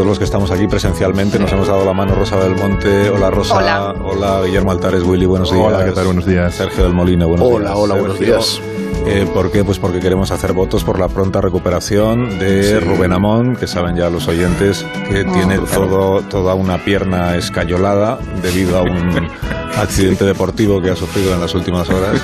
Todos los que estamos aquí presencialmente nos hemos dado la mano. Rosa del Monte, hola Rosa. Hola. Hola, Guillermo Altares, Willy, buenos días. Hola, ¿qué tal? Buenos días. Sergio del Molino, buenos días. Hola, hola, buenos días. Eh, ¿Por qué? Pues porque queremos hacer votos por la pronta recuperación de Sí. Rubén Amón, que saben ya los oyentes que tiene todo, toda una pierna escayolada debido a un accidente deportivo que ha sufrido en las últimas horas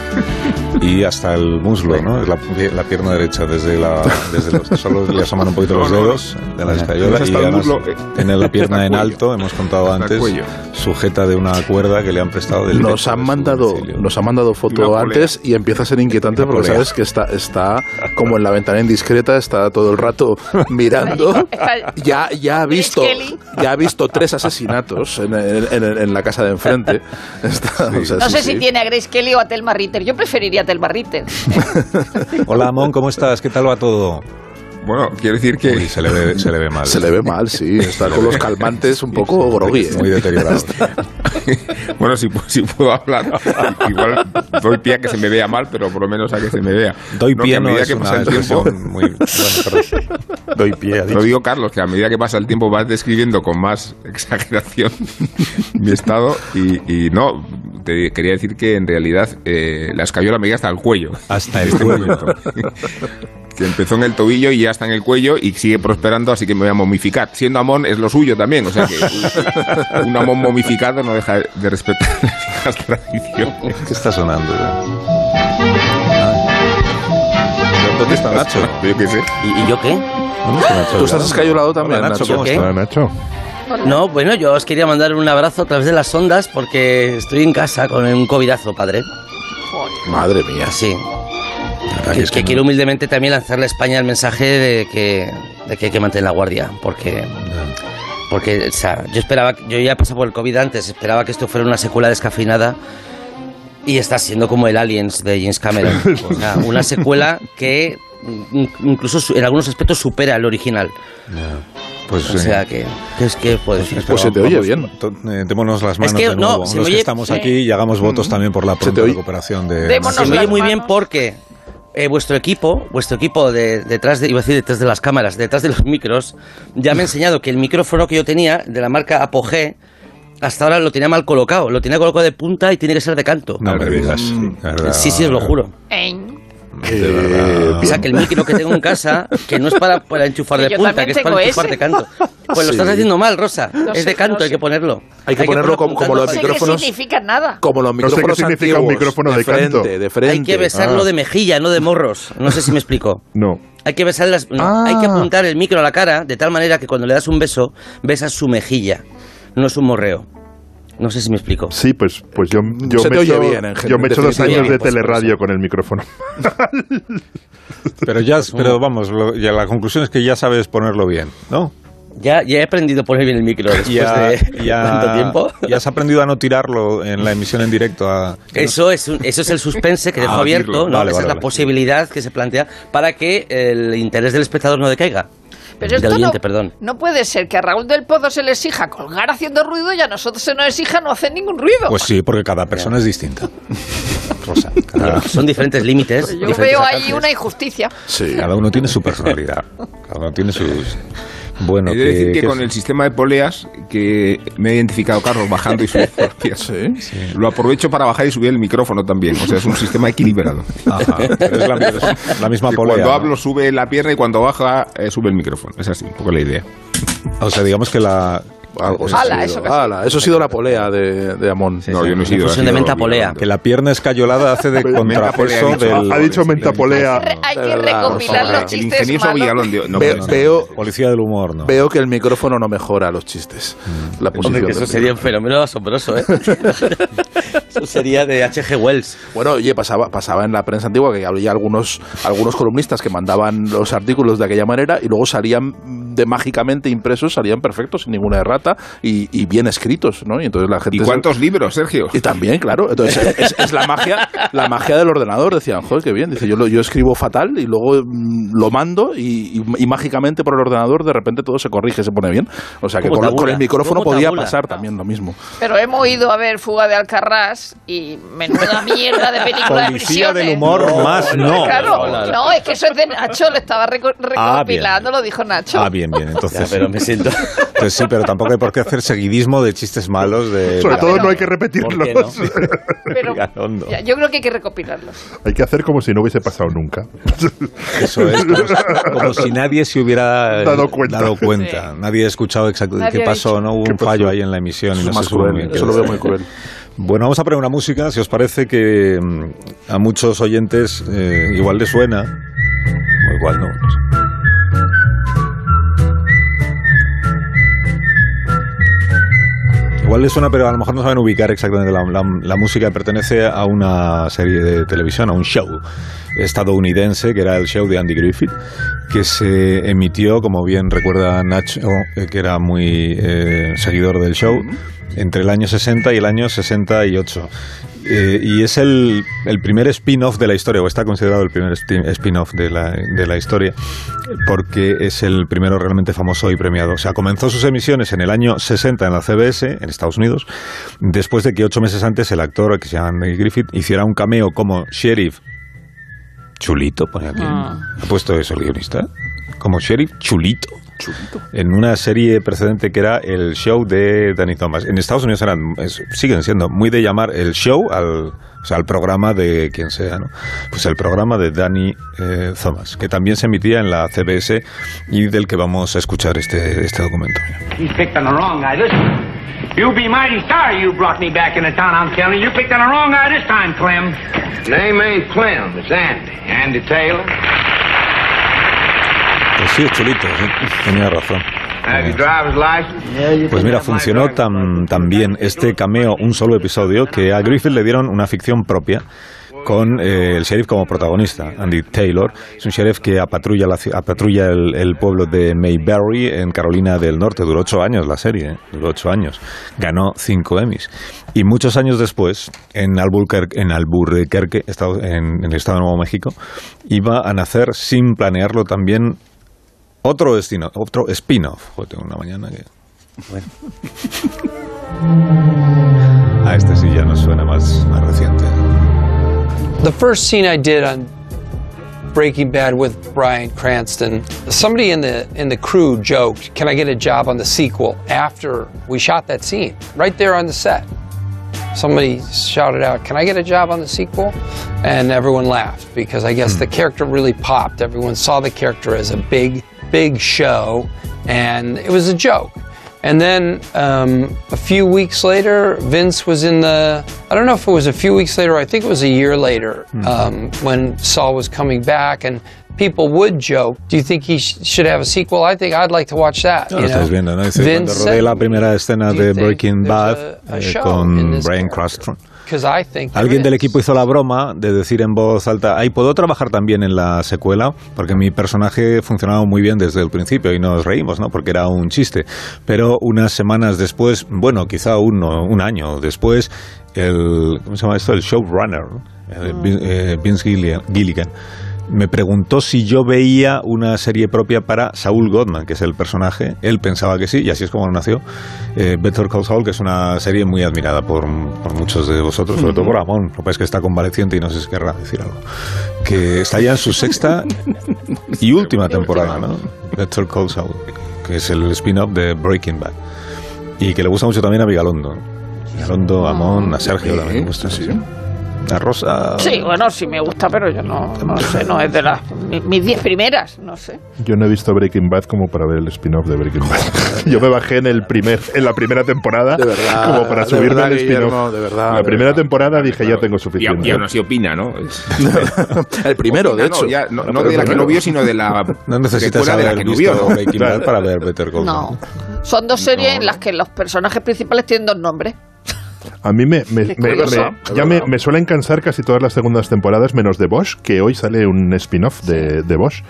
y hasta el muslo, ¿no? Es la, la pierna derecha desde la desde los, solo le asoman un poquito los dedos de la escayola y el además muslo, eh, tiene la pierna en alto, hemos contado antes, sujeta de una cuerda que le han prestado del Nos han de mandado, domicilio. nos han mandado foto antes y empieza a ser inquietante porque polea. sabes que está, está como en la ventana indiscreta, está todo el rato mirando. Ya, ya ha visto, ya ha visto tres asesinatos en, en- en- en la casa de enfrente. Está- o sea, No sí, sé sí. si tiene a Grace Kelly o a Telma Ritter. Yo preferiría Hola Amón, ¿cómo estás? ¿Qué tal va todo? Bueno, quiero decir que Uy, se le ve, se le ve mal. Se le ve mal, sí. Está con los calmantes un poco grogui. ¿eh? Muy deteriorado. bueno, si, si puedo hablar, igual doy pie a que se me vea mal, pero por lo menos a que se me vea. Doy No, que pie a no medida es que una pasa el tiempo, muy... Bueno. Doy pie, Lo digo, Carlos, que a medida que pasa el tiempo vas describiendo con más exageración mi estado y, y no, te quería decir que en realidad eh, la escayola me llega hasta el cuello. Hasta el Este cuello. momento. Que empezó en el tobillo y ya está en el cuello y sigue prosperando, así que me voy a momificar. Siendo Amón es lo suyo también, o sea que un Amón momificado no deja de respetar las tradiciones. ¿Qué está sonando? Ah. ¿Dónde está Nacho? Yo qué sé. ¿Y, y yo qué? ¿Dónde está Nacho? Tú estás escayolado también, Hola, Nacho. ¿cómo ¿Qué? estás? Nacho. No, bueno, yo os quería mandar un abrazo a través de las ondas porque estoy en casa con un covidazo, padre. Madre mía. Así. Que, es que no. quiero humildemente también lanzarle a España el mensaje de que, de que hay que mantener la guardia. Porque, porque o sea, yo esperaba, yo ya pasado por el COVID antes, esperaba que esto fuera una secuela descafeinada y está siendo como el Aliens de James Cameron. O sea, una secuela que in- incluso en algunos aspectos supera al original. Pues, O eh, sea que, ¿qué es que puedo decir? Pues se te oye bien. eh, démonos las manos que, de no, nuevo. se los me que oye- estamos aquí y hagamos votos también por la pronta oye- recuperación de... Démonos Se me oye muy bien porque eh, vuestro equipo, vuestro equipo de, detrás de, iba a decir detrás de las cámaras, detrás de los micros, ya me ha enseñado que el micrófono que yo tenía de la marca Apogee hasta ahora lo tenía mal colocado, lo tenía colocado de punta y tiene que ser de canto. No me digas. Mm. Sí, sí, os lo juro. De verdad. O sea, que el micro que tengo en casa, que no es para, para enchufar de punta, que es para enchufar ese. de canto. Pues lo estás haciendo mal, Rosa. No es sé, de canto, no hay que sé. ponerlo. Hay que ponerlo como- como no los sé micrófonos- qué significa nada. Como los No sé qué micrófonos significa un micrófono de frente, canto. de frente. Hay que besarlo Ah. de mejilla, no de morros. No sé si me explico. No. Hay que besar las, no, Ah. hay que apuntar el micro a la cara de tal manera que cuando le das un beso, besas su mejilla. No es un morreo. No sé si me explico. Sí, pues, pues yo, yo Se me echo, bien, yo me echo dos años de teleradio con el micrófono. Pero ya, pero vamos, lo- ya la conclusión es que ya sabes ponerlo bien, ¿no? Ya, ya he aprendido a poner bien el micro después Ya, de ya- tanto tiempo. ya has aprendido a no tirarlo en la emisión en directo. A, Eso es, un- eso es el suspense que dejo abierto. ¿no? Vale, Esa vale, es la vale. posibilidad que se plantea para que el interés del espectador no decaiga. Pero Del esto oyente, no, perdón. no puede ser que a Raúl del Pozo se le exija colgar haciendo ruido y a nosotros se nos exija no hacer ningún ruido. Pues sí, porque cada persona es distinta. Rosa, cada, Son diferentes límites. Yo diferentes veo ahí una injusticia. Sí. cada uno tiene su personalidad. Cada uno tiene sus. Bueno, He de decir que, que con el sistema de poleas que me ha identificado Carlos bajando y subiendo los pies, Sí. lo aprovecho para bajar y subir el micrófono también. O sea, es un sistema equilibrado. Ajá, pero es la, es la misma Que polea. cuando hablo sube la pierna y cuando baja eh, sube el micrófono. Es así, un poco la idea. O sea, digamos que la, Algo Ala, ha eso sí. Ala, eso ha sido la polea de, de Amón. No, yo no he sido. Ha de sido menta polea. Vigalondo. Que la pierna escayolada hace de contrapeso Mentapolea, del... Ha dicho mentapolea. Hay que recopilar los. El chistes ingenioso malos. Vigalondo. No, Ve- no, no. veo, Policía del humor, ¿no? veo que el micrófono no mejora los chistes. La posición Hombre, que del eso sería un fenómeno asombroso, ¿eh? eso sería de H.G. Wells. Bueno, oye, pasaba, pasaba en la prensa antigua que había algunos, algunos columnistas que mandaban los artículos de aquella manera y luego salían de mágicamente impresos, salían perfectos, sin ninguna errata y, y bien escritos, ¿no? Y entonces la gente... ¿Y se- cuántos libros, Sergio? Y también, claro. Entonces, es, es la magia la magia del ordenador. Decían, joder, qué bien. Dice, yo, lo- yo escribo fatal y luego mm, lo mando y, y- y mágicamente por el ordenador de repente todo se corrige, se pone bien. O sea que ¿Cómo con, el micrófono ¿Cómo podía tabula? pasar también lo mismo. Pero hemos ido a ver Fuga de Alcarrás y menuda mierda de película de Policía prisiones. del humor más no. Claro, no, no. no, es que eso es de Nacho, lo estaba Ah, recopilando, lo dijo Nacho. Ah, bien, bien. Entonces, Ya, pero me siento... Pues sí, pero tampoco hay por qué hacer seguidismo de chistes malos de... Sobre todo pero- no hay que ¿Por qué repetirlos. no? Pero ya, yo creo que hay que recopilarlos. hay que hacer como si no hubiese pasado nunca. Eso es, como, como si nadie se hubiera Dado cuenta. dado cuenta. Nadie ha escuchado exactamente qué pasó, dicho. ¿no? Hubo ¿Qué un pasó? fallo ahí en la emisión y Eso no más cruel. bien Eso lo veo muy cruel. Bueno, vamos a poner una música, si os parece que mm, a muchos oyentes eh, igual les suena, o igual no. Igual les suena, pero a lo mejor no saben ubicar exactamente la, la- la música. Pertenece a una serie de televisión, a un show estadounidense, que era el show de Andy Griffith, que se emitió, como bien recuerda Nacho, eh, que era muy eh, seguidor del show, entre el año 60 y el año 68. Eh, y es el, el primer spin-off de la historia, o está considerado el primer spin-off de la, de la historia, porque es el primero realmente famoso y premiado. O sea, comenzó sus emisiones en el año 60 en la CBS, en Estados Unidos, después de que ocho meses antes el actor, que se llama Andy Griffith, hiciera un cameo como sheriff Chulito, pone aquí. Ah. ¿Ha puesto eso el guionista? Como sheriff Chulito. En una serie precedente que era el show de Danny Thomas. En Estados Unidos eran, es- siguen siendo muy de llamar el show al, o sea, al programa de quien sea, ¿no? Pues el programa de Danny eh, Thomas, que también se emitía en la CBS y del que vamos a escuchar este, este documento. You picked on the wrong guy. Listen, you'll be mighty sorry you brought me back into town. I'm telling you, you picked on the wrong guy this time, Clem. Name ain't Clem, it's Andy. Andy Taylor. Sí, es chulito, sí. tenía razón. Pues mira, funcionó tan, tan bien este cameo, un solo episodio, que a Griffith le dieron una ficción propia con eh, el sheriff como protagonista, Andy Taylor. Es un sheriff que apatrulla, la, apatrulla el, el pueblo de Mayberry en Carolina del Norte. Duró ocho años la serie, ¿eh? duró ocho años. Ganó cinco Emmys. Y muchos años después, en Albuquerque, en Albuquerque estado- en, en el estado de Nuevo México, iba a nacer sin planearlo también otro destino, otro spin-off. Joder, tengo una mañana que... A este sí ya nos suena más, más reciente. The first scene I did on Breaking Bad with Brian Cranston, somebody in the in the crew joked, "Can I get a job on the sequel?" After we shot that scene, right there on the set, somebody shouted out, "Can I get a job on the sequel?" And everyone laughed because I guess hmm. the character really popped. Everyone saw the character as a big, big show, and it was a joke. And then um, a few weeks later, Vince was in the. I don't know if it was a few weeks later. I think it was a year later um, when Saul was coming back, and people would joke, "Do you think he sh- should have a sequel?" I think I'd like to watch that. Ya you lo estáis know? viendo, ¿no? Dice, Vince cuando rodé la primera escena you de Breaking Bad a- a eh, con Brian? Cranston, alguien del equipo hizo la broma de decir en voz alta, ay, ¿puedo trabajar también en la secuela? Porque mi personaje funcionaba muy bien desde el principio y nos reímos, ¿no? Porque era un chiste. Pero unas semanas después, bueno, quizá uno, un año después, el, ¿cómo se llama esto? El showrunner, eh, Vin- eh, Vince Gilligan, me preguntó si yo veía una serie propia para Saul Goodman, que es el personaje. Él pensaba que sí, y así es como nació eh, Better Call Saul, que es una serie muy admirada por, por muchos de vosotros, sobre todo por Ramón. Lo que es que está convaleciente y no sé si querrá decir algo. Que está ya en su sexta y última temporada, ¿no? Better Call Saul, que es el spin-off de Breaking Bad. Y que le gusta mucho también a Vigalondo. Vigalondo, Amón, a Sergio también. le gusta sí, rosa. Sí, bueno, sí me gusta, pero yo no, no sé, no es de las mi- mis diez primeras, no sé. Yo no he visto Breaking Bad como para ver el spin-off de Breaking Bad. Yo me bajé en el primer, en la primera temporada De verdad, como para de subirme verdad, al spin-off. De verdad, la de primera verdad. temporada dije ya tengo Y, suficiente. y aún así opina, ¿no? Es- El primero, opina, de no, hecho. ya, no, No, no pero de la que no vio, sino de la No necesitas secuela de la que no vio, ¿no? Breaking Bad para ver Better Call. No. Son dos series en las que los personajes principales tienen dos nombres. A mí me, me- me- me- ya me, me suelen cansar casi todas las segundas temporadas, menos de Bosch, que hoy sale un spin-off de, de Bosch,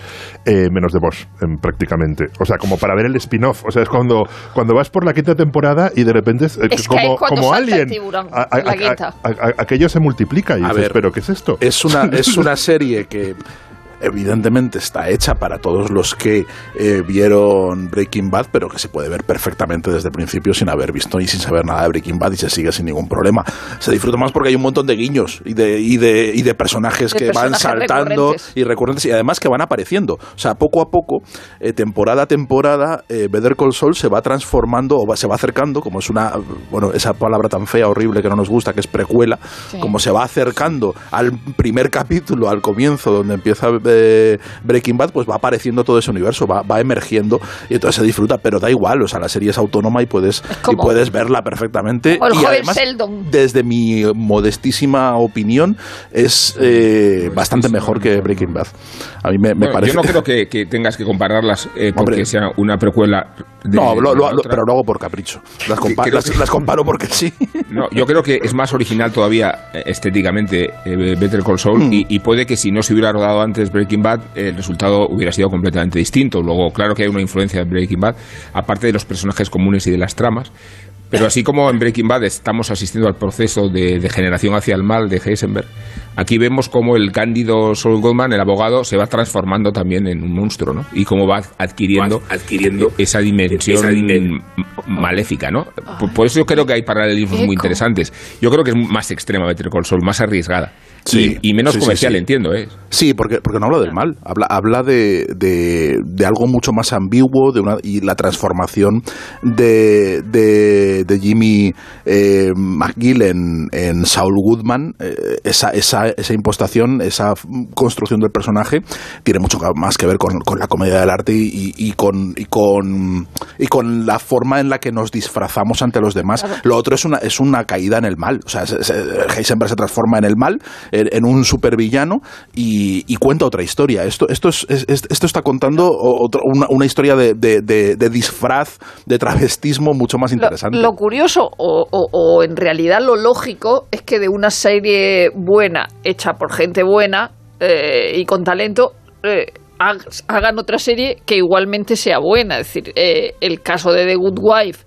eh, menos de Bosch, em, prácticamente. O sea, como para ver el spin-off. O sea, es cuando, cuando vas por la quinta temporada y de repente es, eh, Es que como, como salta el Alien. tiburón, a- a- la a- quinta. a- a- aquello se multiplica y A dices, ver, ¿pero qué es esto? Es una, es una serie que evidentemente está hecha para todos los que eh, vieron Breaking Bad, pero que se puede ver perfectamente desde el principio sin haber visto y sin saber nada de Breaking Bad y se sigue sin ningún problema. Se disfruta más porque hay un montón de guiños y de, y de, y de personajes De que van saltando recurrentes. y recurrentes y además que van apareciendo. O sea, poco a poco, eh, temporada a temporada, eh, Better Call Saul se va transformando o va- se va acercando, como es una, bueno, esa palabra tan fea, horrible que no nos gusta, que es precuela, Sí. como se va acercando al primer capítulo, al comienzo, donde empieza eh, Breaking Bad, pues va apareciendo todo ese universo, va, va emergiendo y entonces se disfruta, pero da igual, o sea, la serie es autónoma y puedes, y puedes verla perfectamente. O el y joven además, Sheldon. desde mi modestísima opinión, es eh, bastante mejor que Breaking Bad. A mí me, me Bueno, parece... Yo no creo que, que tengas que compararlas eh, porque Hombre. sea una precuela. de- No, lo- lo- pero lo hago por capricho. Las, compa- las- que- las comparo porque sí. No, yo creo que es más original todavía eh, estéticamente eh, Better Call Saul Mm. y, y puede que si no se hubiera rodado antes Breaking Bad el resultado hubiera sido completamente distinto. Luego, claro que hay una influencia de Breaking Bad, aparte de los personajes comunes y de las tramas. Pero así como en Breaking Bad estamos asistiendo al proceso de degeneración hacia el mal de Heisenberg, aquí vemos cómo el cándido Saul Goldman, el abogado, se va transformando también en un monstruo, ¿no? Y cómo va adquiriendo, adquiriendo esa dimensión esa dimen- m- maléfica, ¿no? Por, por eso yo creo que hay paralelismos muy interesantes. Yo creo que es más extrema Better Call Saul, más arriesgada. Sí, y, y menos sí, comercial, sí. entiendo, ¿eh? Sí, porque, porque no habla del mal, habla, habla de, de, de algo mucho más ambiguo de una, y la transformación de, de, de Jimmy eh, McGill en, en Saul Goodman, eh, esa, esa, esa impostación, esa construcción del personaje tiene mucho más que ver con, con la comedia del arte y, y con, y, con, y con la forma en la que nos disfrazamos ante los demás. Lo otro es una, es una caída en el mal, o sea, se- se- Heisenberg se transforma en el mal, en, un supervillano y, y cuenta otra historia. Esto, esto, es, es- es- esto está contando una, una historia de, de- de- de disfraz, de travestismo mucho más interesante. lo curioso, o, o- o en realidad lo lógico, es que de una serie buena, hecha por gente buena eh, y con talento, eh, hag- hagan otra serie que igualmente sea buena. Es decir, eh, el caso de The Good Wife,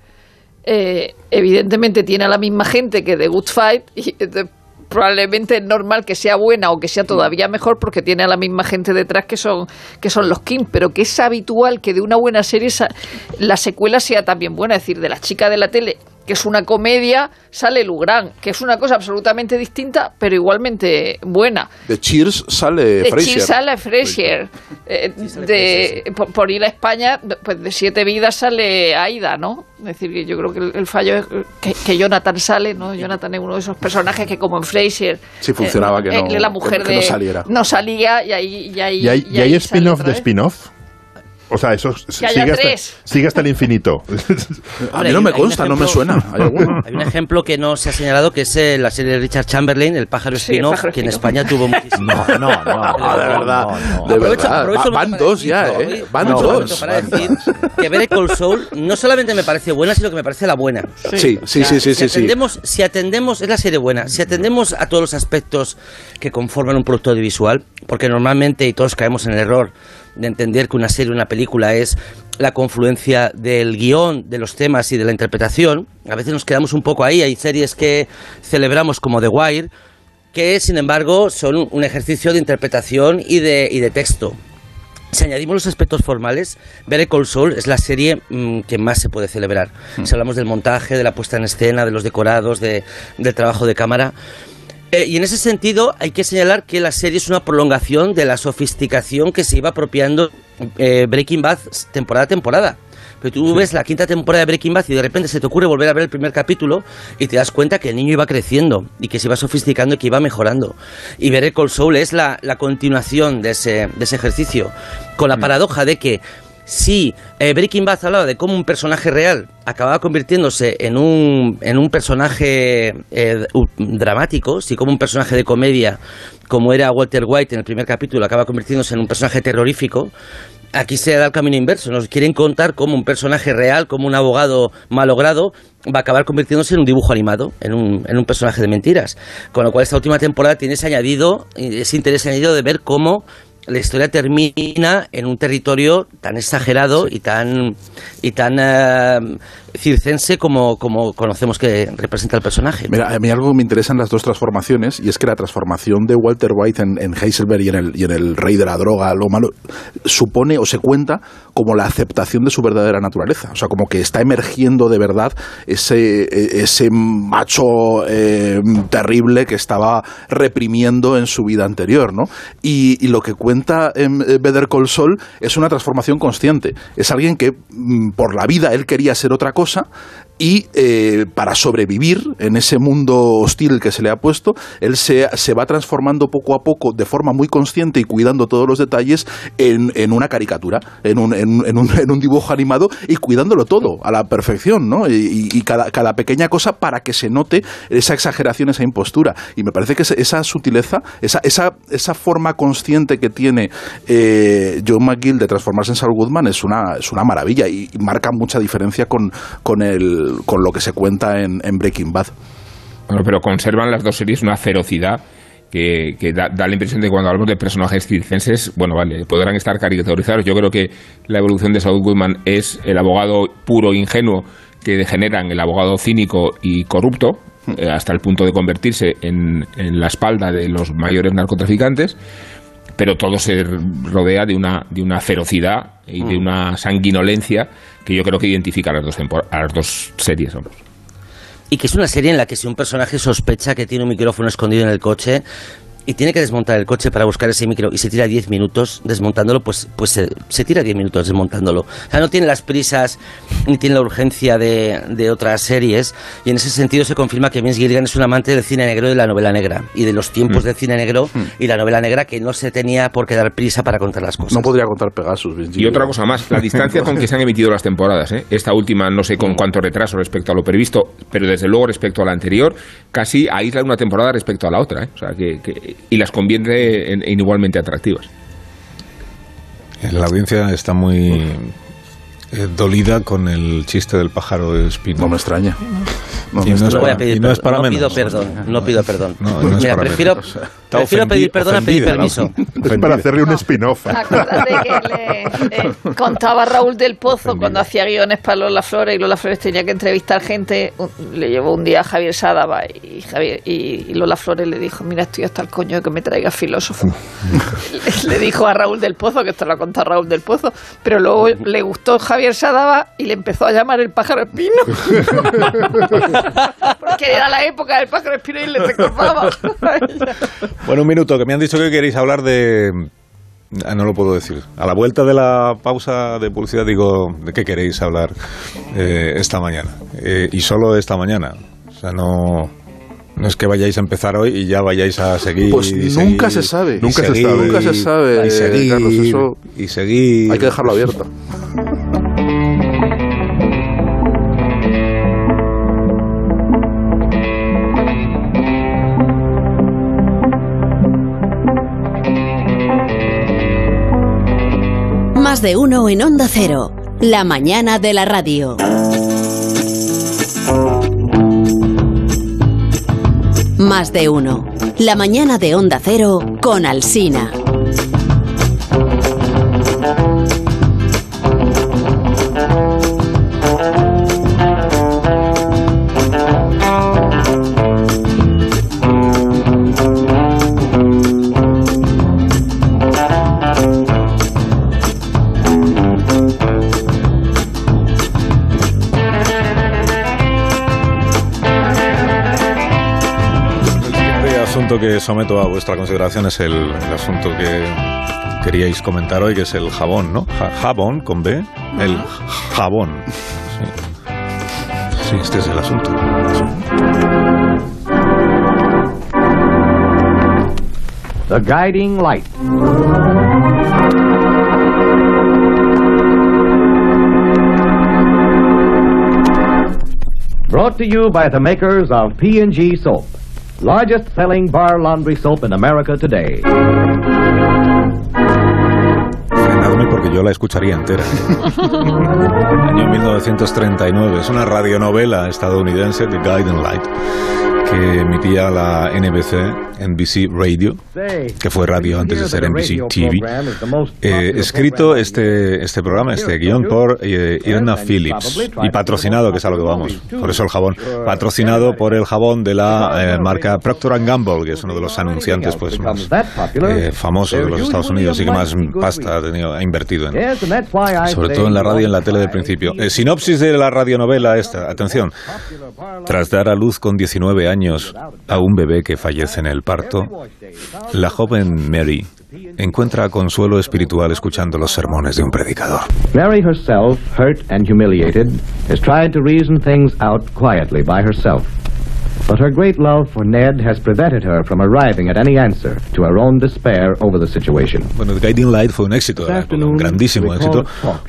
eh, evidentemente tiene a la misma gente que The Good Fight y eh, probablemente es normal que sea buena o que sea todavía mejor porque tiene a la misma gente detrás que son que son los Kim, pero que es habitual que de una buena serie la secuela sea también buena, es decir, de la chica de la tele que es una comedia, sale Lugran, que es una cosa absolutamente distinta, pero igualmente buena. De Cheers sale De Frasier. Cheers sale Frasier. Eh, de, por, por ir a España, pues de Siete Vidas sale Aida, ¿no? Es decir, que yo creo que el, el fallo es que, que Jonathan sale, ¿no? Jonathan es uno de esos personajes que como en Frasier... Sí funcionaba que no- eh, la mujer que- que no de- saliera. No salía y ahí... Y, ahí, ¿Y hay, y y hay ahí spin-off de spin-off? O sea, eso sigue hasta, sigue hasta el infinito. A mí no me consta, no me suena. ¿Hay? Hay un ejemplo que no se ha señalado que es eh, la serie de Richard Chamberlain, El pájaro Sí, spin-off, pájaro que en. España tuvo muchísimo. No, no, no. Ah, de verdad, de Aprovecho- verdad. aprovecho Va- van dos ya, decir, ¿eh? ¿no? Van dos. momento para decir que Better Call Saul no solamente me parece buena, sino que me parece la buena. Sí, sí, sí, sí, si sí, sí. atendemos, si atendemos, es la serie buena, si atendemos a todos los aspectos que conforman un producto audiovisual, porque normalmente, y todos caemos en el error de entender que una serie, una película es la confluencia del guion, de los temas y de la interpretación, a veces nos quedamos un poco ahí, hay series que celebramos como The Wire, que sin embargo son un ejercicio de interpretación y de, y de texto. Si añadimos los aspectos formales, Better Call Saul es la serie mm, que más se puede celebrar. Si hablamos del montaje, de la puesta en escena, de los decorados, de- del trabajo de cámara. Eh, y en ese sentido hay que señalar que la serie es una prolongación de la sofisticación que se iba apropiando eh, Breaking Bad temporada a temporada. Pero tú ves la quinta temporada de Breaking Bad y de repente se te ocurre volver a ver el primer capítulo y te das cuenta que el niño iba creciendo y que se iba sofisticando y que iba mejorando. Y ver Cold Soul es la, la continuación de ese, de ese ejercicio, con la paradoja de que si eh, Breaking Bad hablaba de cómo un personaje real acababa convirtiéndose en un, en un personaje eh, dramático, si como un personaje de comedia, como era Walter White en el primer capítulo, acaba convirtiéndose en un personaje terrorífico, aquí se da el camino inverso. Nos quieren contar cómo un personaje real, como un abogado malogrado, va a acabar convirtiéndose en un dibujo animado, en un, en un personaje de mentiras. Con lo cual esta última temporada tiene ese añadido, ese interés añadido de ver cómo la historia termina en un territorio tan exagerado y tan y tan eh, circense como, como conocemos que representa el personaje. Mira, a mí algo me interesa en las dos transformaciones y es que la transformación de Walter White en, en Heisenberg y en, el, y en el rey de la droga, lo malo, supone o se cuenta como la aceptación de su verdadera naturaleza. O sea, como que está emergiendo de verdad ese, e- ese macho eh, terrible que estaba reprimiendo en su vida anterior, ¿no? Y, y lo que cuenta en eh, Better Call Saul es una transformación consciente. Es alguien que mm, por la vida él quería ser otra cosa y eh, para sobrevivir en ese mundo hostil que se le ha puesto, él se, se va transformando poco a poco de forma muy consciente y cuidando todos los detalles en, en una caricatura, en un, en, en un- en un dibujo animado y cuidándolo todo a la perfección, ¿no? Y, y- cada, cada pequeña cosa para que se note esa exageración, esa impostura. Y me parece que esa sutileza, esa, esa, esa forma consciente que tiene eh, John McGill de transformarse en Saul Goodman es una, es una maravilla y, y marca mucha diferencia con, con, el, con lo que se cuenta en, Breaking Bad. Bueno, pero conservan las dos series una ferocidad que, que da, da la impresión de que cuando hablamos de personajes circenses, bueno, vale, podrán estar caricaturizados. Yo creo que la evolución de Saul Goodman es el abogado puro, ingenuo, que degenera en el abogado cínico y corrupto, eh, hasta el punto de convertirse en la espalda de los mayores narcotraficantes. Pero todo se rodea de una, de una ferocidad y de una sanguinolencia que yo creo que identifica a las dos, a las dos series. vamos. Y que es una serie en la que si un personaje sospecha que tiene un micrófono escondido en el coche y tiene que desmontar el coche para buscar ese micro y se tira 10 minutos desmontándolo, pues, pues se, se tira 10 minutos desmontándolo. O sea, no tiene las prisas ni tiene la urgencia de, de otras series y en ese sentido se confirma que Vince Gilligan es un amante del cine negro y de la novela negra y de los tiempos del cine negro y la novela negra que no se tenía por qué dar prisa para contar las cosas. No podría contar Pegasus. Vinci. Y otra cosa más, la distancia con que se han emitido las temporadas. ¿eh? Esta última no sé con cuánto retraso respecto a lo previsto, pero desde luego respecto a la anterior, casi aísla una temporada respecto a la otra. ¿eh? O sea, que, que- y las convierte en, en igualmente atractivas. La audiencia está muy eh, dolida con el chiste del pájaro espino. No me extraña. No Y me no es No voy para- a pedir y no es para no pido menos. perdón, no pido perdón. No, no es Mira, para prefiero, menos. Prefiero pedir perdón a pedir permiso. ¿no? Es para hacerle un spin-off. Acuérdate que le eh, contaba Raúl del Pozo cuando hacía guiones para Lola Flores y Lola Flores tenía que entrevistar gente. Le llevó un día a Javier Sadaba y, Javier, y, y Lola Flores le dijo: Mira, estoy hasta el coño de que me traiga filósofo. le, le dijo a Raúl del Pozo, que esto lo ha contado Raúl del Pozo, pero luego le gustó Javier Sadaba y le empezó a llamar el pájaro espino. Porque era la época del pájaro espino y le recordaba. Bueno, un minuto, que me han dicho que queréis hablar de... Ah, no lo puedo decir. A la vuelta de la pausa de publicidad digo, ¿de qué queréis hablar eh, esta mañana? Eh, y solo esta mañana. O sea, no... No es que vayáis a empezar hoy y ya vayáis a seguir. Pues y nunca seguir, se sabe. Nunca se seguir, sabe. Nunca se sabe, y seguir, Carlos, eso- y seguir. Hay que dejarlo abierto. Más de uno en Onda Cero. La mañana de la radio. Más de uno. La mañana de Onda Cero con Alsina. Asunto que someto a vuestra consideración es el, el asunto que queríais comentar hoy, que es el jabón, ¿no? Ja- jabón con B, el jabón. Sí. Sí, este es el asunto. The Guiding Light. Brought to you by the makers of P&G Soap, largest selling bar laundry soap in America today. Frenadme porque yo la escucharía entera. Año 1939. Es una radionovela estadounidense, The Guiding Light, que emitía la NBC, NBC Radio, que fue radio antes de ser NBC TV. Eh, escrito este, este programa, este guion por eh, Irna Phillips y patrocinado, que es a lo que vamos, por eso el jabón, patrocinado por el jabón de la eh, marca Procter Gamble, que es uno de los anunciantes pues más eh, famosos de los Estados Unidos y que más pasta ha, tenido, ha invertido en, sobre todo en la radio y en la tele del principio. Eh, sinopsis de la radionovela esta, atención. Tras dar a luz con 19 años a un bebé que fallece en el parto, la joven Mary encuentra consuelo espiritual escuchando los sermones de un predicador. Mary herself, hurt and humiliated, has tried to reason things out quietly by herself. But her great love for Ned has prevented her from arriving at any answer to her own despair over the situation. Bueno, The Guiding Light fue un éxito, de la época, un grandísimo éxito,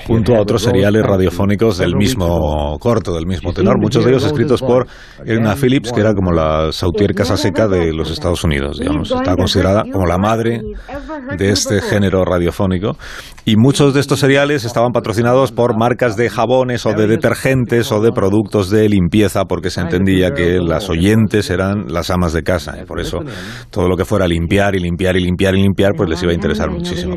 junto a otros seriales radiofónicos del mismo corto, del mismo tenor, muchos de ellos escritos por Irna Phillips, que era como la Sautier Casa Seca de los Estados Unidos, digamos, está considerada como la madre de este género radiofónico. Y muchos de estos seriales estaban patrocinados por marcas de jabones o de detergentes o de productos de limpieza, porque se entendía que las oyentes eran las amas de casa. Y por eso todo lo que fuera limpiar y limpiar y limpiar y limpiar, pues les iba a interesar muchísimo.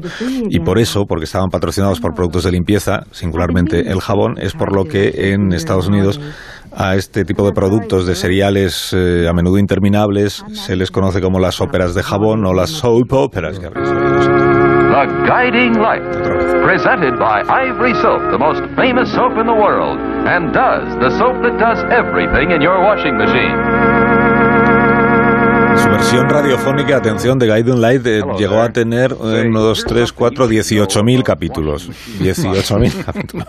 Y por eso, porque estaban patrocinados por productos de limpieza, singularmente el jabón, es por lo que en Estados Unidos a este tipo de productos de cereales eh, a menudo interminables se les conoce como las óperas de jabón o las soap operas. Que. The Guiding Light, presented by Ivory Soap, the most famous soap in the world, and does the soap that does everything in your washing machine. Versión radiofónica, atención, de Guiding Light eh, llegó a tener 1, 2, 3, 4, 18.000 capítulos. 18.000 capítulos.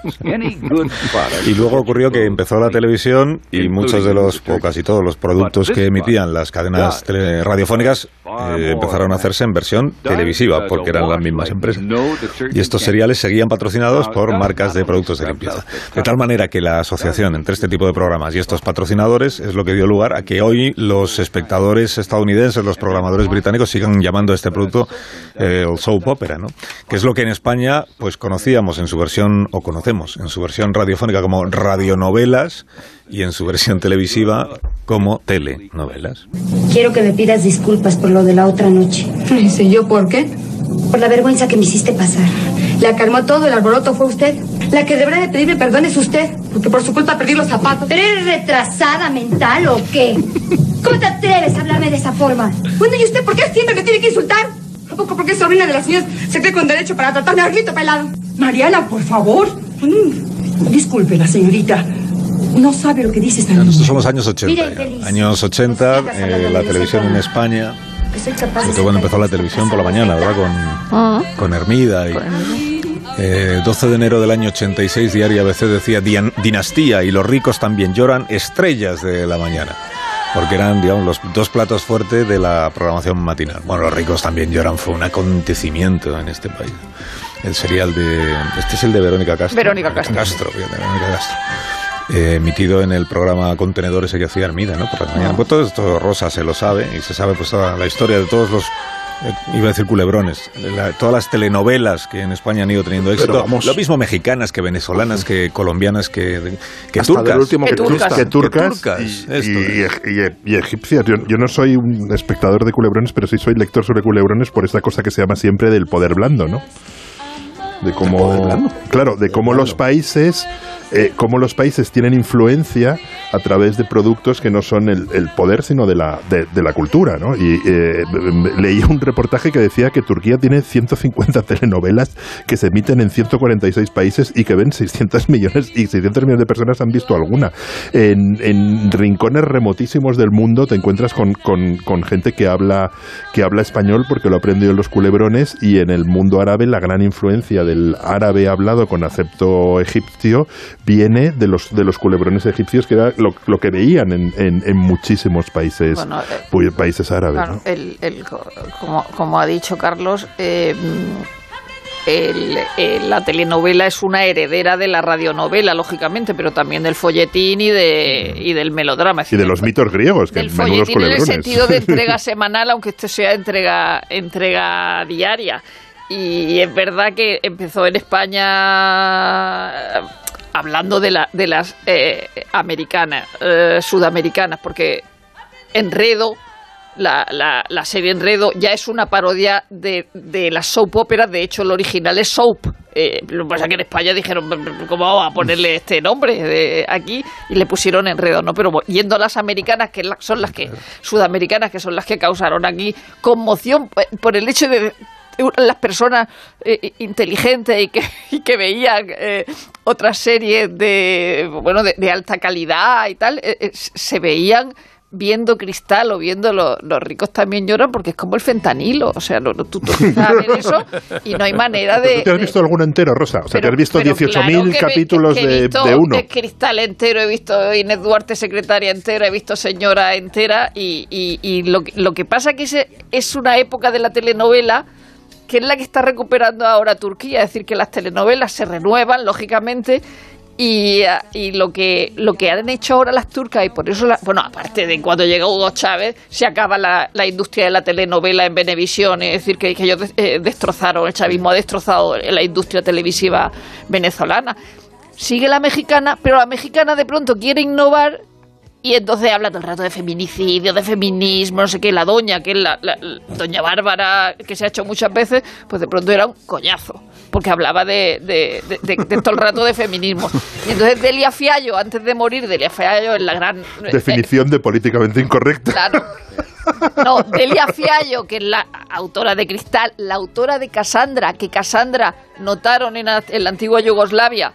Y luego ocurrió que empezó la televisión y muchos de los, o casi todos los productos que emitían las cadenas tele- radiofónicas eh, empezaron a hacerse en versión televisiva porque eran las mismas empresas. Y estos seriales seguían patrocinados por marcas de productos de limpieza. De tal manera que la asociación entre este tipo de programas y estos patrocinadores es lo que dio lugar a que hoy los espectadores estadounidenses, los programadores británicos sigan llamando a este producto eh, el soap opera, ¿no? Que es lo que en España pues conocíamos en su versión o conocemos en su versión radiofónica como radionovelas y en su versión televisiva como telenovelas. Quiero que me pidas disculpas por lo de la otra noche. ¿Y yo por qué? Por la vergüenza que me hiciste pasar. La calmó todo, el alboroto fue usted. La que deberá de pedirme perdón es usted, porque por su culpa perdí los zapatos. ¿Pero eres retrasada mental o qué? ¿Cómo te atreves a hablarme de esa forma? Bueno, ¿y usted por qué siempre me tiene que insultar? ¿A poco porque es sobrina de las señoras se cree con derecho para tratarme a grito pelado? Mariana, por favor. Mm, Discúlpela, señorita. No sabe lo que dice esta niña. Estos son los años 80. Mira. Años 80, eh, la televisión en España, Que soy capaz sobre todo cuando empezó la televisión por la mañana, ¿verdad? Con, con Hermida y... Eh, 12 de enero del año 86, Diario ABC decía "Dian- Dinastía y los ricos también lloran, estrellas de la mañana. Porque eran, digamos, los dos platos fuertes de la programación matinal. Bueno, los ricos también lloran, fue un acontecimiento en este país. El serial de. Este es el de Verónica Castro. Verónica Castro. Verónica Castro. Eh, emitido en el programa Contenedores que hacía Armida, ¿no? Por la mañana. Pues todo esto Rosa se lo sabe y se sabe pues toda la historia de todos los iba a decir culebrones, la- todas las telenovelas que en España han ido teniendo éxito, vamos. lo mismo mexicanas que venezolanas, que colombianas, que, que Hasta turcas. último que turcas. que turcas, Que turcas, y, esto y- es. y- y- y egipcias. Yo, yo no soy un espectador de culebrones, pero sí soy lector sobre culebrones por esta cosa que se llama siempre del poder blando, ¿no? De cómo, claro, de cómo los países eh, cómo los países tienen influencia a través de productos que no son el, el poder, sino de la, de, la cultura, ¿no? Y eh, leí un reportaje que decía que Turquía tiene 150 telenovelas que se emiten en 146 países y que ven 600 millones y 600 millones de personas han visto alguna. En, rincones remotísimos del mundo te encuentras con, con, con gente que habla, que habla español porque lo ha aprendido en los culebrones y en el mundo árabe la gran influencia del árabe hablado con acepto egipcio viene de los, de los culebrones egipcios que era lo, lo que veían en, en, en muchísimos países, Bueno, eh, pu- países árabes. Claro, ¿no? el- el- como, como ha dicho Carlos, eh, el- el- la telenovela es una heredera de la radionovela, lógicamente, pero también del folletín y, de, y del melodrama. Y de los mitos griegos, que del folletín en el sentido de entrega semanal, aunque esto sea entrega, entrega diaria. Y es verdad que empezó en España eh, hablando de, la, de las eh, americanas, eh, sudamericanas, porque Enredo, la, la, la serie Enredo, ya es una parodia de, de las soap operas, de hecho el original es soap. Eh, lo que pasa es que en España dijeron, ¿cómo vamos a ponerle este nombre de aquí? Y le pusieron Enredo, ¿no? Pero yendo a las americanas, que son las que, sudamericanas, que son las que causaron aquí conmoción eh, por el hecho de las personas eh, inteligentes y que, y que veían eh, otras series de bueno de, de alta calidad y tal eh, eh, se veían viendo cristal o viendo lo- los ricos también lloran porque es como el fentanilo o sea no, no, tú, eso y no hay manera de, ¿Tú te has de- visto alguno entero, Rosa? O sea, te has visto pero 18.000 claro que capítulos que he de, visto de uno. Cristal entero, he visto Inés Duarte secretaria entera, he visto Señora entera y, y- y lo, que- lo que pasa que es, es una época de la telenovela que es la que está recuperando ahora Turquía, es decir, que las telenovelas se renuevan, lógicamente, y, y lo que lo que han hecho ahora las turcas, y por eso, la- bueno, aparte de cuando llega Hugo Chávez, se acaba la, la industria de la telenovela en Venevisión, es decir, que, que ellos eh, destrozaron, el chavismo ha destrozado la industria televisiva venezolana. Sigue la mexicana, pero la mexicana de pronto quiere innovar y entonces habla todo el rato de feminicidio, de feminismo, no sé qué. La doña, que es la, la- la doña Bárbara, que se ha hecho muchas veces, pues de pronto era un coñazo, porque hablaba de, de- de- todo el rato de feminismo. Y entonces Delia Fiallo, antes de morir, Delia Fiallo es la gran... eh, Definición de políticamente incorrecta. Claro. No, Delia Fiallo, que es la autora de Cristal, la autora de Cassandra, que Cassandra notaron en en la antigua Yugoslavia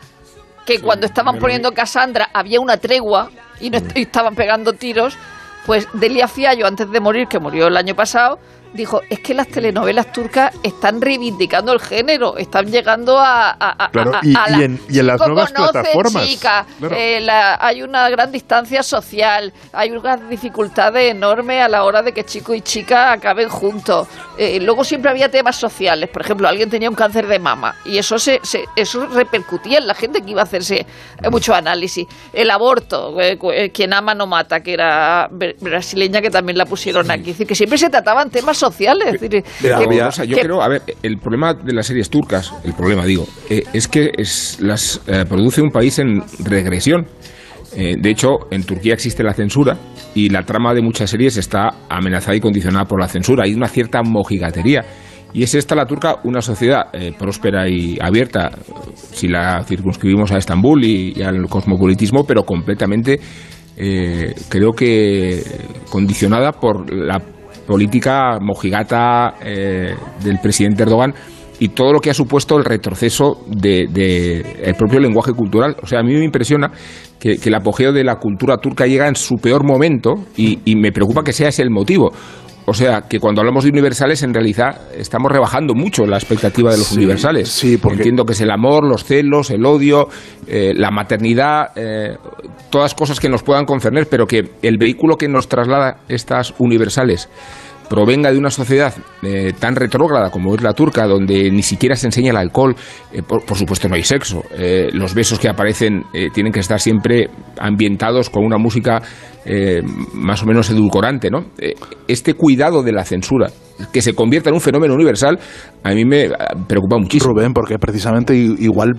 que cuando estaban poniendo Cassandra había una tregua y, no estaban pegando tiros, pues Delia Fiallo, antes de morir, que murió el año pasado, dijo, es que las telenovelas turcas están reivindicando el género, están llegando a... a- a- Claro, a- y- a y la- en- y en las chico nuevas plataformas. chica, Claro. eh, la- hay una gran distancia social, hay unas dificultades enormes a la hora de que chico y chica acaben juntos. Eh, luego siempre había temas sociales, por ejemplo, alguien tenía un cáncer de mama y eso se, se- eso repercutía en la gente que iba a hacerse eh, mucho análisis. El aborto, eh, eh, quien ama no mata, que era br- brasileña que también la pusieron aquí. Es decir, que siempre se trataban temas sociales. Yo que- creo, a ver, el problema de las series turcas, el problema digo, eh, es que es, las eh, produce un país en regresión. Eh, de hecho, en Turquía existe la censura y la trama de muchas series está amenazada y condicionada por la censura. Hay una cierta mojigatería. Y es esta la turca una sociedad eh, próspera y abierta, si la circunscribimos a Estambul y, y al cosmopolitismo, pero completamente, eh, creo que condicionada por la política mojigata eh, del presidente Erdogan y todo lo que ha supuesto el retroceso del de, el propio lenguaje cultural. O sea, a mí me impresiona que, el apogeo de la cultura turca llega en su peor momento y me preocupa que sea ese el motivo. O sea, que cuando hablamos de universales, en realidad estamos rebajando mucho la expectativa de los Sí, universales. sí, porque- Entiendo que es el amor, los celos, el odio, eh, la maternidad, eh, todas cosas que nos puedan concerner, pero que el vehículo que nos traslada estas universales provenga de una sociedad eh, tan retrógrada como es la turca, donde ni siquiera se enseña el alcohol, eh, por, por supuesto no hay sexo, eh, los besos que aparecen tienen que estar siempre ambientados con una música eh, más o menos edulcorante, ¿no? Eh, este cuidado de la censura, que se convierta en un fenómeno universal, a mí me ah, preocupa muchísimo. Rubén, porque precisamente igual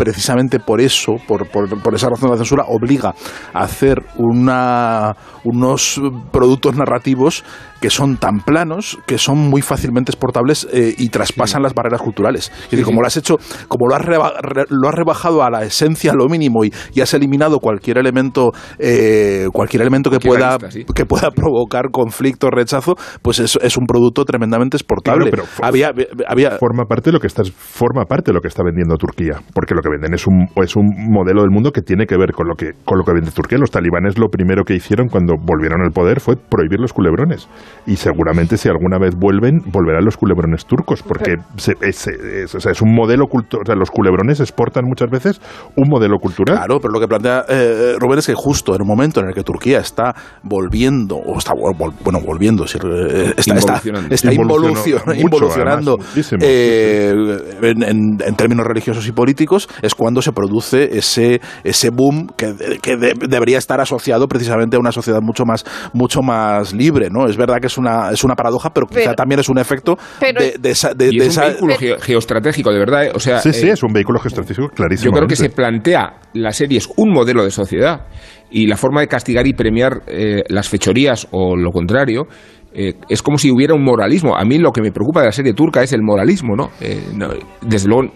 precisamente por eso, por, por, por esa razón de la censura, obliga a hacer una, unos productos narrativos que son tan planos que son muy fácilmente exportables eh, y traspasan las barreras culturales. Es decir, como lo has hecho, como lo has, reba- re- lo has rebajado a la esencia, a lo mínimo, y, y has eliminado cualquier elemento, eh, cualquier elemento que pueda, sí. que pueda provocar conflicto, rechazo, pues es, es un producto tremendamente exportable. Claro, pero había, había, forma parte de lo que está forma parte de lo que está vendiendo Turquía, porque lo que venden es un es un modelo del mundo que tiene que ver con lo que con lo que vende Turquía. Los talibanes lo primero que hicieron cuando volvieron al poder fue prohibir los culebrones y seguramente si alguna vez vuelven volverán los culebrones turcos, porque se- es, es- o sea, es un modelo cultural. O sea, los culebrones exportan muchas veces un modelo cultural. Claro, pero lo que plantea eh, Rubén es que justo en un momento en el que Turquía está volviendo, o está vol- bueno, volviendo, es decir, eh, está, está, Involucionando. está Involucionó involucion- mucho, involucionando además, muchísimo, eh, en, en- en términos religiosos y políticos, es cuando se produce ese, ese boom que, que de- debería estar asociado precisamente a una sociedad mucho más, mucho más libre, ¿no? Es verdad que es una, es una paradoja, pero quizá Pero- también es un efecto pero- de, de esa... de- Y de es un esa- vehículo geo- geoestratégico, de verdad. ¿eh? O sea, Sí, sí, eh, es un vehículo geoestratégico clarísimo. Yo creo que se plantea la serie es un modelo de sociedad y la forma de castigar y premiar eh, las fechorías o lo contrario eh, es como si hubiera un moralismo. A mí lo que me preocupa de la serie turca es el moralismo, ¿no? Eh, no, desde luego,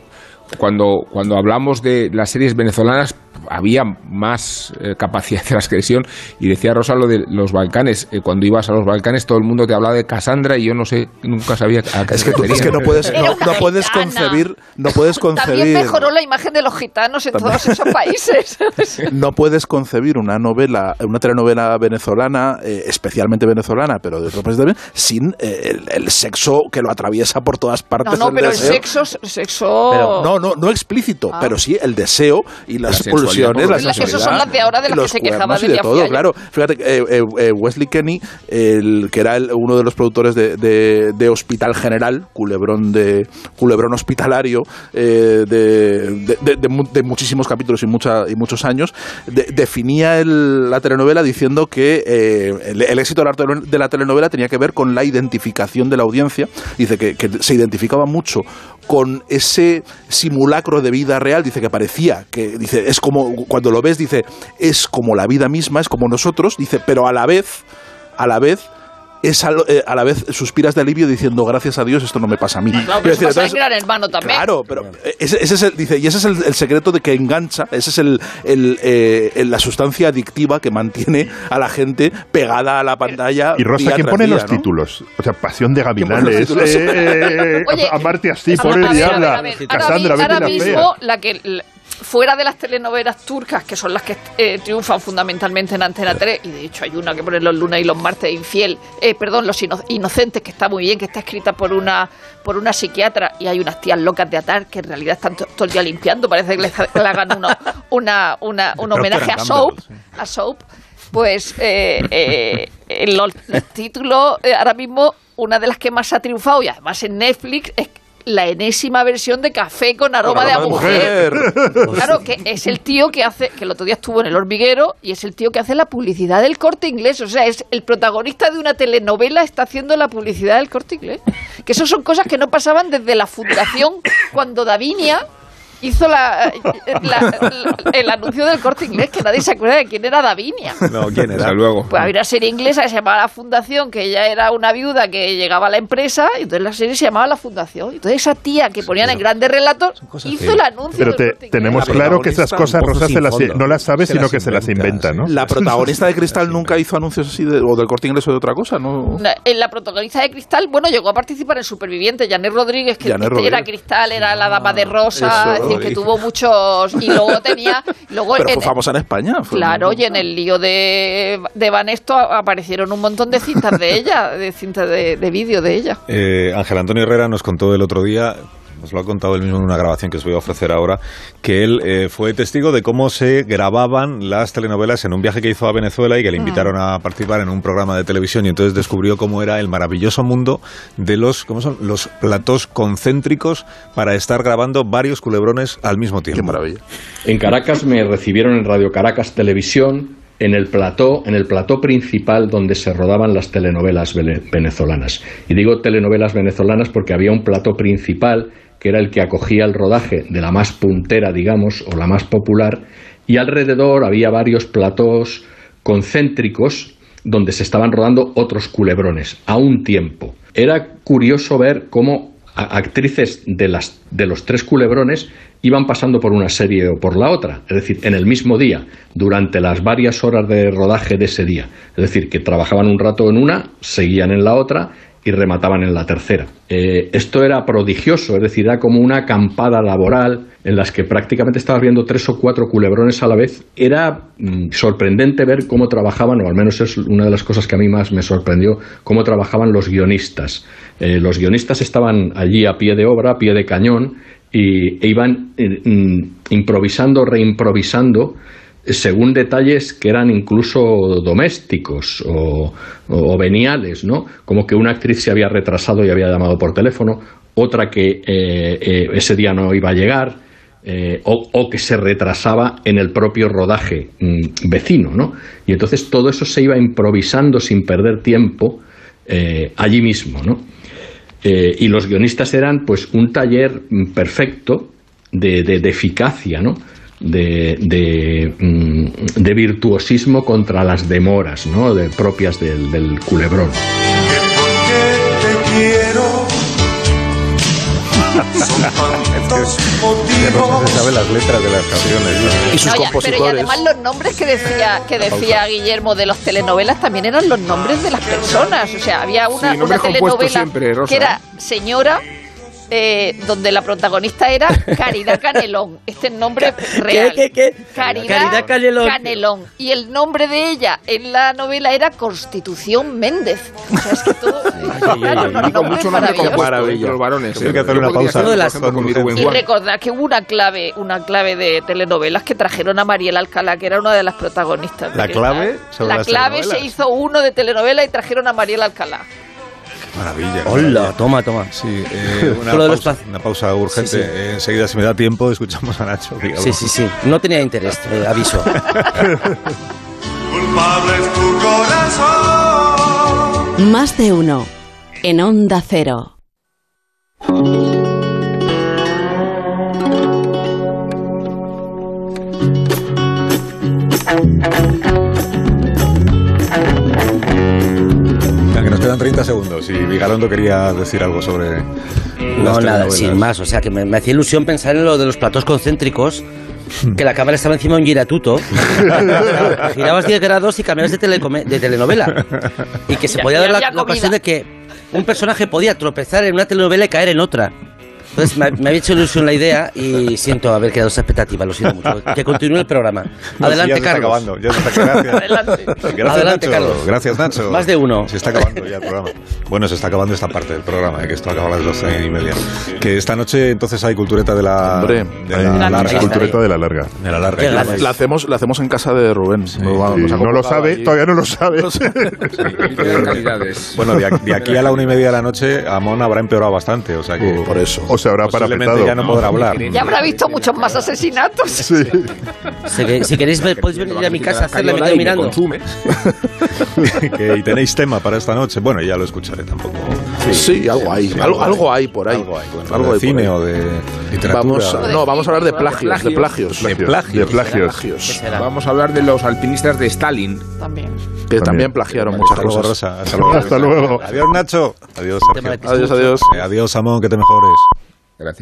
cuando, cuando hablamos de las series venezolanas había más eh, capacidad de transgresión y decía Rosa lo de los Balcanes. Eh, cuando ibas a los Balcanes todo el mundo te hablaba de Cassandra y yo no sé, nunca sabía a qué es se que, tú- es que no puedes, no, puedes concebir, no puedes También concebir. mejoró la imagen de los gitanos en todos esos países. no puedes concebir una novela, una telenovela venezolana, eh, especialmente venezolana, pero de otro país también, sin eh, el, el sexo que lo atraviesa por todas partes. No, no, pero el deseo. sexo, el sexo. Pero no, no, no explícito, Ah. pero sí el deseo y las La pulsiones, Las esas son las de ahora de las los que se quejaba cuernos y de todo, claro. Fíjate, eh, eh, eh, Wesley Kenny, el, que era el- uno de los productores de, de- de Hospital General, culebrón de culebrón hospitalario eh, de, de- de- de mu- de muchísimos capítulos y, mucha, y muchos años, de- definía el- la telenovela diciendo que el, el éxito de la, tele- de la telenovela tenía que ver con la identificación de la audiencia. Dice que, que se identificaba mucho con ese simulacro de vida real, dice que parecía que dice es como cuando lo ves dice es como la vida misma, es como nosotros, dice, pero a la vez a la vez es a, lo- eh, a la vez suspiras de alivio diciendo gracias a Dios esto no me pasa a mí. Claro, Quiero pero decir, pasa en entonces- Gran Hermano también. Claro, pero ese, ese es el, dice, y ese es el, el secreto de que engancha, ese es el, el, eh, el- la sustancia adictiva que mantiene a la gente pegada a la pantalla. Y Rosa, ¿quién pone día, los ¿no? títulos? O sea, Pasión de Gavilanes. eh, Oye, amarte así, por el diabla. Cassandra, ahora mismo, la que la- fuera de las telenovelas turcas, que son las que eh, triunfan fundamentalmente en Antena 3, y de hecho hay una que pone los lunes y los martes, Infiel, eh, perdón, Los Ino- Inocentes, que está muy bien, que está escrita por una por una psiquiatra, y hay unas tías locas de atar que en realidad están to- todo el día limpiando, parece que le, ha- le hagan una, una, una- un homenaje a Soap, a Soap, pues eh, eh, en los, los títulos, eh, ahora mismo, una de las que más ha triunfado, y además en Netflix, es la enésima versión de Café con aroma de a mujer. Claro, que es el tío que hace, que el otro día estuvo en el hormiguero, y es el tío que hace la publicidad del corte inglés. O sea, es el protagonista de una telenovela está haciendo la publicidad del corte inglés. Que eso son cosas que no pasaban desde la fundación cuando Davinia hizo la, la- la- el anuncio del corte inglés, que nadie se acuerda de quién era Davinia. No, ¿quién era? Luego. Pues había una serie inglesa que se llamaba La Fundación, que ella era una viuda que llegaba a la empresa, y entonces la serie se llamaba La Fundación. Y entonces esa tía que ponían en grandes relatos hizo el anuncio Pero del te- Corte Inglés. tenemos La claro que esas cosas un pozo Rosa se las, no las sabe, Se sino las que se las inventa, ¿no? La protagonista de Cristal nunca hizo anuncios así, de- o del corte inglés o de otra cosa, ¿no? En la protagonista de Cristal, bueno, llegó a participar en Superviviente, Janet Rodríguez, que Janet era. Cristal, era la dama de rosa, eso, es que tuvo muchos... Y luego tenía... Luego Pero en- fue famosa en España. fue- Claro, y en el lío de, de Banesto a- aparecieron un montón de cintas de ella, de cintas de, de vídeo de ella. Eh, Ángel Antonio Herrera nos contó el otro día, nos lo ha contado él mismo en una grabación que os voy a ofrecer ahora, que él eh, fue testigo de cómo se grababan las telenovelas en un viaje que hizo a Venezuela y que le invitaron a participar en un programa de televisión y entonces descubrió cómo era el maravilloso mundo de los, ¿cómo son? Los platós concéntricos para estar grabando varios culebrones al mismo tiempo. Qué maravilla. En Caracas me recibieron en Radio Caracas Televisión, en el plató, en el plató principal donde se rodaban las telenovelas venezolanas. Y digo telenovelas venezolanas porque había un plató principal que era el que acogía el rodaje de la más puntera, digamos, o la más popular, y alrededor había varios platós concéntricos donde se estaban rodando otros culebrones a un tiempo. Era curioso ver cómo actrices de, las, de los tres culebrones iban pasando por una serie o por la otra, es decir, en el mismo día, durante las varias horas de rodaje de ese día. Es decir, que trabajaban un rato en una, seguían en la otra y remataban en la tercera. Eh, esto era prodigioso, es decir, era como una acampada laboral en las que prácticamente estabas viendo tres o cuatro culebrones a la vez. Era mm, sorprendente ver cómo trabajaban, o al menos es una de las cosas que a mí más me sorprendió, cómo trabajaban los guionistas. Eh, los guionistas estaban allí a pie de obra, a pie de cañón, y, e iban eh, mm, improvisando, reimprovisando, según detalles que eran incluso domésticos o, o veniales, ¿no? Como que una actriz se había retrasado y había llamado por teléfono, otra que eh, eh, ese día no iba a llegar, eh, o, que se retrasaba en el propio rodaje mm, vecino, ¿no? Y entonces todo eso se iba improvisando sin perder tiempo allí mismo, ¿no? Y los guionistas eran pues un taller mm, perfecto de- de eficacia, ¿no? De, de, mm, de virtuosismo contra las demoras, ¿no? De, propias del, del culebrón. te quiero. Son tantos Que no se sabe las letras de las canciones. No, ya, pero y además los nombres que decía que decía Guillermo de las telenovelas también eran los nombres de las personas. O sea, había una, Sí, telenovela siempre, Rosa, que era ¿eh? Señora, eh, donde la protagonista era Caridad Canelón. Este es el nombre real. qué, qué? Caridad, Caridad Canelón. Canelón. Y el nombre de ella en la novela era Constitución Méndez. O sea, es que todo. claro, mucho nombre los varones. Hay ¿eh? que hacer una pausa. Y recordad que hubo una clave, una clave de telenovelas que trajeron a Mariela Alcalá, que era una de las protagonistas. de ¿La clave sobre La clave se hizo uno de telenovela y trajeron a Mariela Alcalá. Maravilla. Hola, toma, toma. Sí, eh, una, pausa, una pausa urgente. Sí, sí. Eh, enseguida, si me da tiempo, escuchamos a Nacho. que Sí, sí, sí. No tenía interés, eh, aviso. Culpable es tu corazón. Más de uno. En Onda Cero. quedan 30 segundos y Vigalondo quería decir algo sobre. las No, nada, sin más. O sea, que me, me hacía ilusión pensar en lo de los platos concéntricos, que la cámara estaba encima de un giratuto. Girabas 10 grados y cambiabas de, de telenovela. Y que se Ya, podía ya dar la, la ocasión de que un personaje podía tropezar en una telenovela y caer en otra. Entonces me, me había hecho ilusión la idea y siento haber quedado esa expectativa, lo siento mucho. Que continúe el programa. No, Adelante, sí, ya se Carlos. Está acabando, ya se está Gracias. Adelante. Gracias, Adelante, Nacho. Carlos. Gracias, Nacho. Más de uno. Se está acabando ya el programa. Bueno, se está acabando esta parte del programa, eh, que esto acaba a las doce y media. Que esta noche entonces hay cultureta de la, Hombre, de hay la larga. Cultureta de la larga. De la larga. Ganas. La hacemos, la hacemos en casa de Rubén. Nos vamos- Y nos ha no lo sabe, allí. todavía no lo sabe. calidades. Bueno, de, de aquí a la una y media de la noche, Amón habrá empeorado bastante. O sea que. Por eso. O se habrá parapetado. ya no podrá hablar. Ya habrá visto muchos más asesinatos. Sí. Si, si queréis, ver, podéis venir a mi casa a hacerle me quedo mirando. Y tenéis tema para esta noche. Bueno, ya lo escucharé tampoco. Sí, algo hay. Sí, algo, algo hay por ahí. Algo hay. Bueno, Algo de hay cine o de literatura. Vamos, no, vamos a hablar de plagios. De plagios. de plagios. De plagios. ¿Qué será? Vamos a hablar de los alpinistas de Stalin. También. Que también plagiaron muchas Hasta luego, cosas. Rosa. Hasta luego. Hasta luego. Adiós, Nacho. Adiós, Sergio. Adiós, adiós. Adiós, Amón, que te mejores. Gracias.